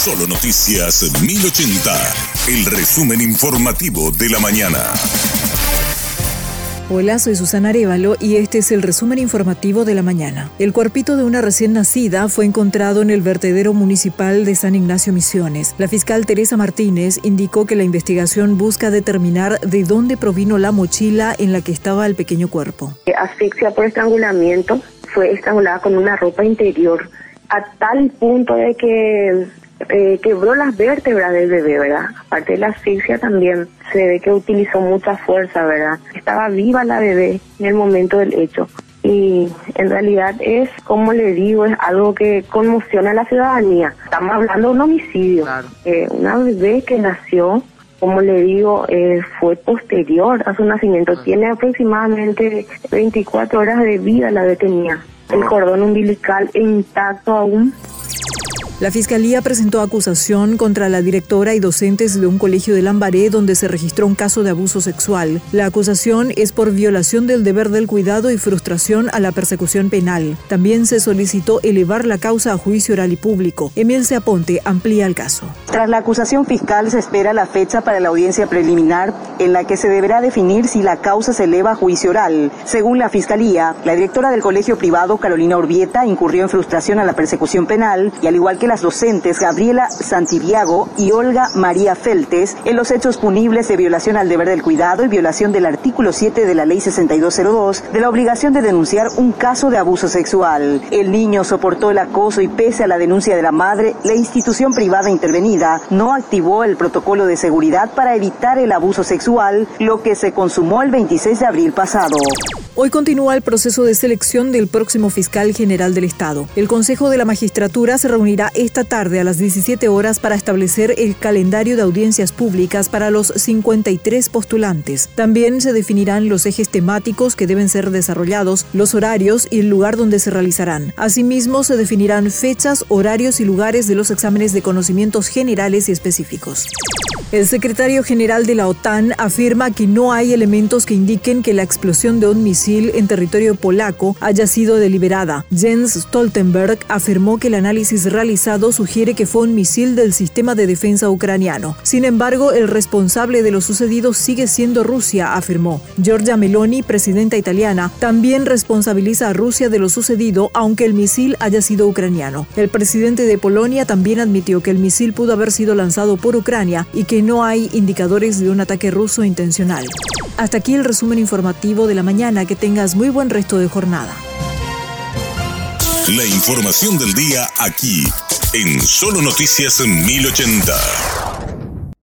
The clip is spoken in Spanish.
Solo Noticias 1080, el resumen informativo de la mañana. Hola, soy Susana Arevalo y este es el resumen informativo de la mañana. El cuerpito de una recién nacida fue encontrado en el vertedero municipal de San Ignacio Misiones. La fiscal Teresa Martínez indicó que la investigación busca determinar de dónde provino la mochila en la que estaba el pequeño cuerpo. Asfixia por estrangulamiento, fue estrangulada con una ropa interior a tal punto de que eh, quebró las vértebras del bebé, ¿verdad? Aparte de la asfixia también se ve que utilizó mucha fuerza, ¿verdad? Estaba viva la bebé en el momento del hecho. Y en realidad es, como le digo, es algo que conmociona a la ciudadanía. Estamos hablando de un homicidio. Eh, una bebé que nació, como le digo, eh, fue posterior a su nacimiento. Tiene aproximadamente 24 horas de vida la bebé tenía. El cordón umbilical intacto aún la Fiscalía presentó acusación contra la directora y docentes de un colegio de Lambaré donde se registró un caso de abuso sexual. La acusación es por violación del deber del cuidado y frustración a la persecución penal. También se solicitó elevar la causa a juicio oral y público. Emil Seaponte amplía el caso. Tras la acusación fiscal se espera la fecha para la audiencia preliminar en la que se deberá definir si la causa se eleva a juicio oral. Según la Fiscalía, la directora del colegio privado Carolina Urbieta incurrió en frustración a la persecución penal y al igual que las docentes Gabriela Santiago y Olga María Feltes en los hechos punibles de violación al deber del cuidado y violación del artículo 7 de la Ley 6202 de la obligación de denunciar un caso de abuso sexual. El niño soportó el acoso y pese a la denuncia de la madre, la institución privada intervenida no activó el protocolo de seguridad para evitar el abuso sexual, lo que se consumó el 26 de abril pasado. Hoy continúa el proceso de selección del próximo fiscal general del Estado. El Consejo de la Magistratura se reunirá esta tarde a las 17 horas para establecer el calendario de audiencias públicas para los 53 postulantes. También se definirán los ejes temáticos que deben ser desarrollados, los horarios y el lugar donde se realizarán. Asimismo, se definirán fechas, horarios y lugares de los exámenes de conocimientos generales y específicos. El secretario general de la OTAN afirma que no hay elementos que indiquen que la explosión de un misil en territorio polaco haya sido deliberada. Jens Stoltenberg afirmó que el análisis realizado sugiere que fue un misil del sistema de defensa ucraniano. Sin embargo, el responsable de lo sucedido sigue siendo Rusia, afirmó. Giorgia Meloni, presidenta italiana, también responsabiliza a Rusia de lo sucedido, aunque el misil haya sido ucraniano. El presidente de Polonia también admitió que el misil pudo haber sido lanzado por Ucrania y no hay indicadores de un ataque ruso intencional. Hasta aquí el resumen informativo de la mañana. Que tengas muy buen resto de jornada. La información del día aquí, en Solo Noticias 1080.